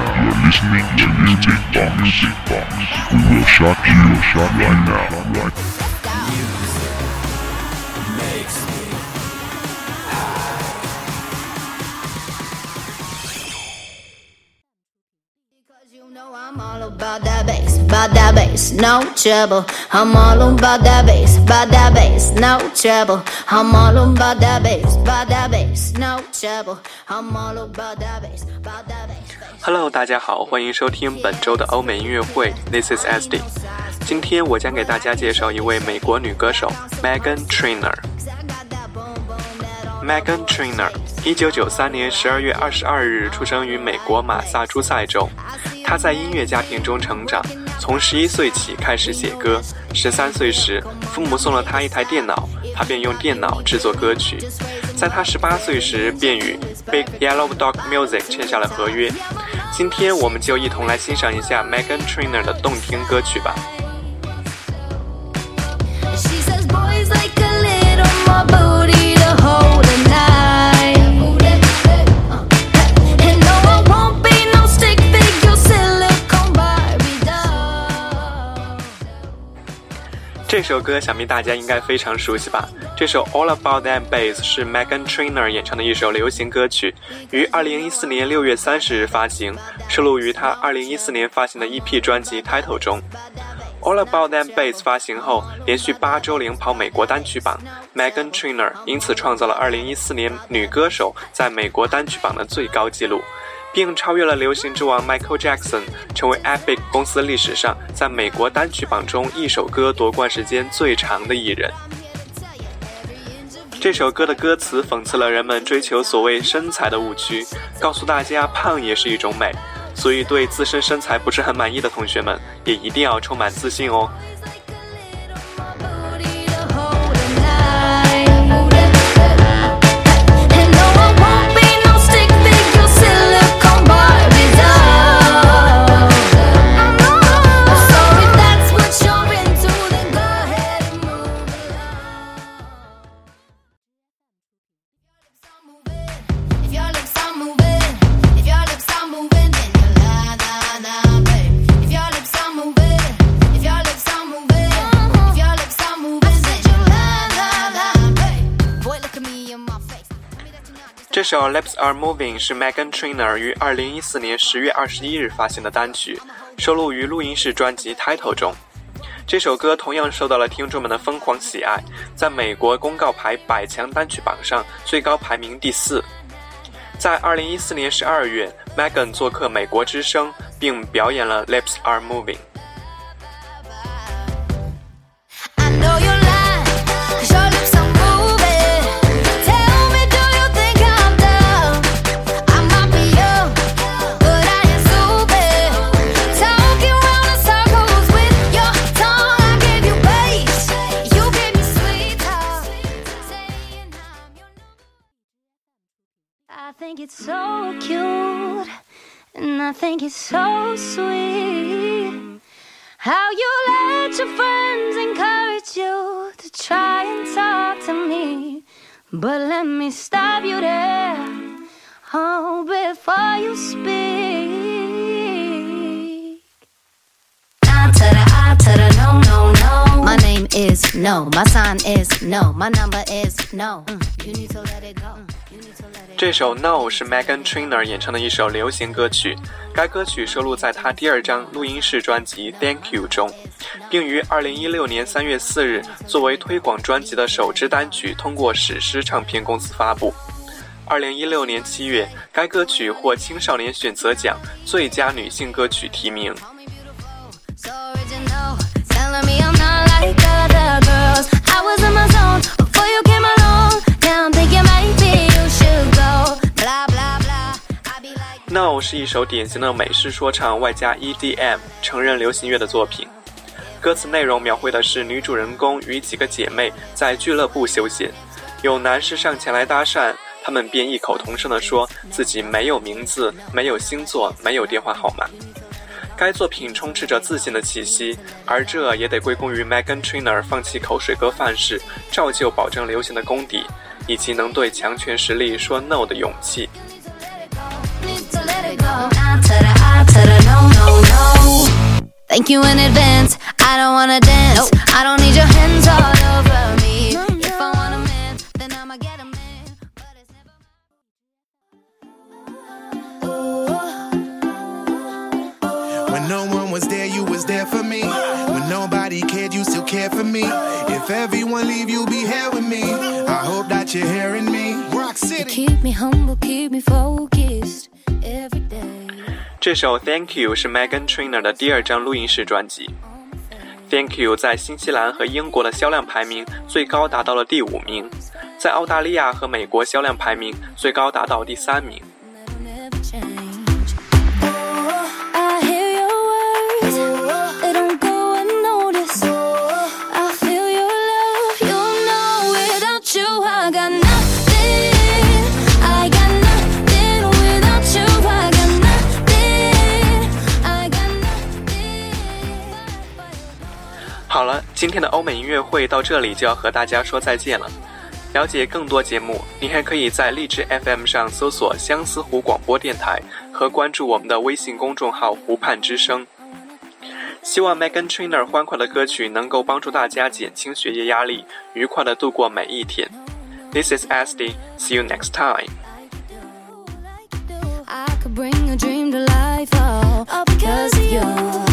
You're listening to Music Box. We will shock you, right now. No trouble. I'm all about that bass, about that bass, no trouble. I'm all about that bass, about that bass, no trouble. I'm all about that bass, about that bass. Hello，大家好，欢迎收听本周的欧美音乐会，This is SD。今天我将给大家介绍一位美国女歌手 Megan Trainer。Megan Trainer，一九九三年十二月二十二日出生于美国马萨诸塞州。他在音乐家庭中成长，从十一岁起开始写歌。十三岁时，父母送了他一台电脑，他便用电脑制作歌曲。在他十八岁时，便与 Big Yellow Dog Music 签下了合约。今天我们就一同来欣赏一下 Megan Trainor 的动听歌曲吧。这首歌想必大家应该非常熟悉吧？这首《All About That Bass》是 Megan Trainor 演唱的一首流行歌曲，于2014年6月30日发行，收录于她2014年发行的 EP 专辑《Title》中。《All About That Bass》发行后，连续八周领跑美国单曲榜，Megan Trainor 因此创造了2014年女歌手在美国单曲榜的最高纪录。并超越了流行之王 Michael Jackson，成为 Epic 公司历史上在美国单曲榜中一首歌夺冠时间最长的艺人。这首歌的歌词讽刺了人们追求所谓身材的误区，告诉大家胖也是一种美。所以，对自身身材不是很满意的同学们，也一定要充满自信哦。这首《Lips Are Moving》是 Megan Trainor 于2014年10月21日发行的单曲，收录于录音室专辑《Title》中。这首歌同样受到了听众们的疯狂喜爱，在美国公告牌百强单曲榜上最高排名第四。在2014年12月，Megan 做客美国之声，并表演了《Lips Are Moving》。Think it's so cute, and I think it's so sweet. How you let your friends encourage you to try and talk to me. But let me stop you there. Oh, before you speak. Nah to the to the no, no, no. My name is no. My sign is no. My number is no. Mm, You need to let it go. You need to let it 这首《No》是 Megan Trainor 演唱的一首流行歌曲，该歌曲收录在她第二张录音室专辑《Thank You》中，并于2016年3月4日作为推广专辑的首支单曲通过史诗唱片公司发布。2016年7月，该歌曲获青少年选择奖最佳女性歌曲提名。Now 是一首典型的美式说唱外加 EDM 成人流行乐的作品。歌词内容描绘的是女主人公与几个姐妹在俱乐部休闲，有男士上前来搭讪，她们便异口同声地说自己没有名字、没有星座、没有电话号码。该作品充斥着自信的气息，而这也得归功于 Megan Trainor 放弃口水歌范式，照旧保证流行的功底，以及能对强权实力说 no 的勇气。Need to let it go. I to the I to the no no no. Thank you in advance. I don't wanna dance. I don't need your hands all no one was there, you was there for me. When nobody cared, you still cared for me. If everyone leave, you'll be here with me. I hope that you're hearing me. Rock City. Keep me humble, keep me focused every day. 这首《Thank You》是 Megan Trainor 的第二张录音室专辑。《Thank You》在新西兰和英国的销量排名最高达到了第五名，在澳大利亚和美国销量排名最高达到第三名。好了，今天的欧美音乐会到这里就要和大家说再见了。了解更多节目，你还可以在荔枝 FM 上搜索相思湖广播电台和关注我们的微信公众号“湖畔之声”。希望 Megan Trainor 欢快的歌曲能够帮助大家减轻学业压力，愉快的度过每一天。This is SD. See you next time. I could bring a dream to life, oh, all because of you.